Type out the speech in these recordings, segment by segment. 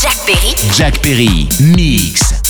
Jack Perry. Jack Perry, mix.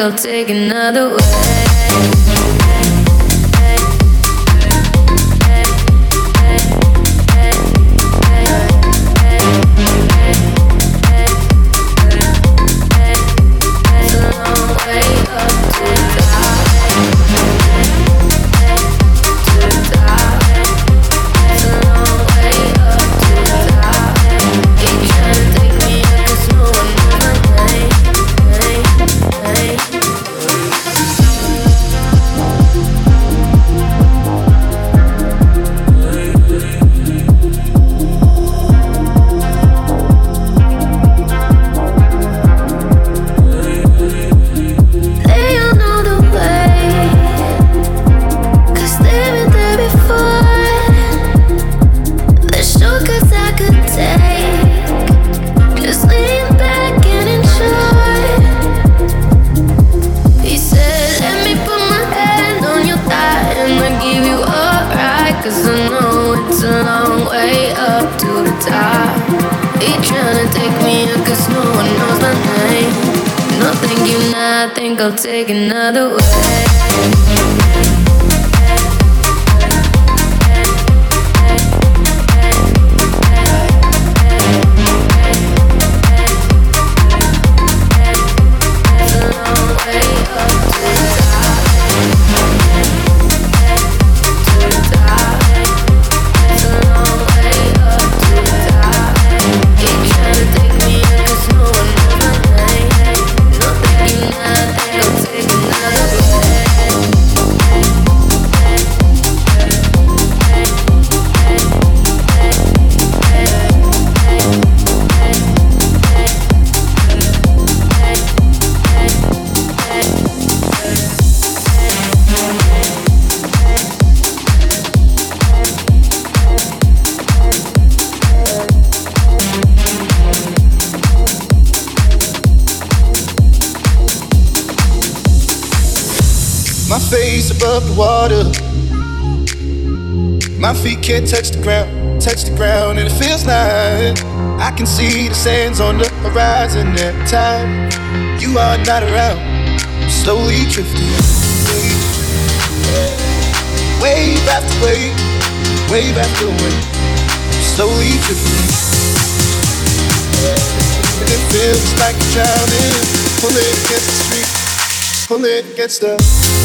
I'll take another way. Feet can't touch the ground, touch the ground, and it feels like I can see the sands on the horizon every time you are not around. I'm slowly drifting, wave after wave, wave after wave, slowly drifting. And it feels like I'm drowning, pulling against the street, pulling against the.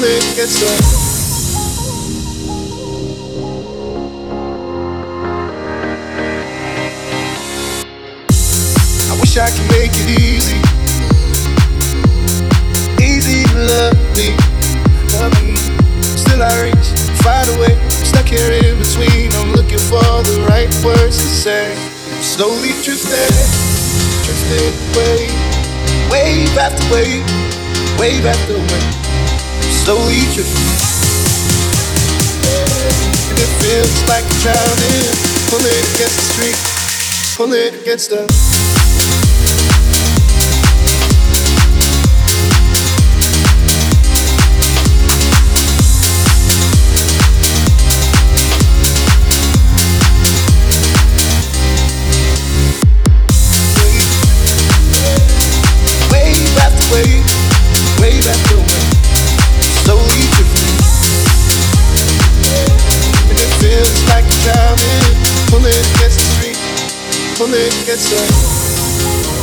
Gets up. I wish I could make it easy, easy to love me, love me. Still I reach, find a way. stuck here in between. I'm looking for the right words to say. Slowly drifting, drifting away, wave after wave, wave after wave slowly drifting. And it feels like drowning. Pull it against the street, it against the. Wave after wave, wave after wave totally different. And it feels like drowning it gets to.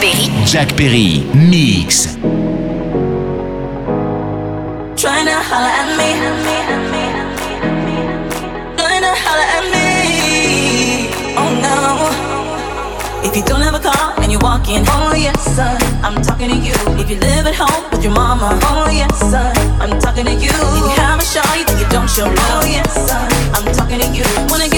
Jack Perry, Mix. Trying to holler at me. Trying to holler at me. Oh no. If you don't have a car and walking, oh yes, son, I'm talking to you. If you live at home with your mama, oh yes, son, I'm talking to you. If you have a show, you think you don't show love, oh yes, son, I'm talking to you. Wanna get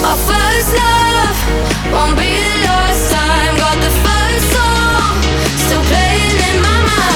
My first love won't be the last time. got the first song still playing in my mind.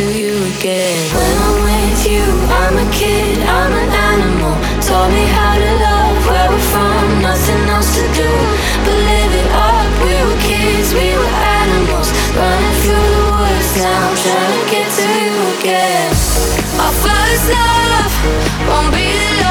With you, again. When I'm with you I'm a kid, I'm an animal. Taught me how to love where we're from, nothing else to do. But live it up, we were kids, we were animals. Running through the woods, now I'm trying to get to you again. Our first love won't be the last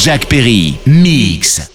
Jack Perry, mix.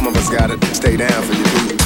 Some of us got it. Stay down for your people.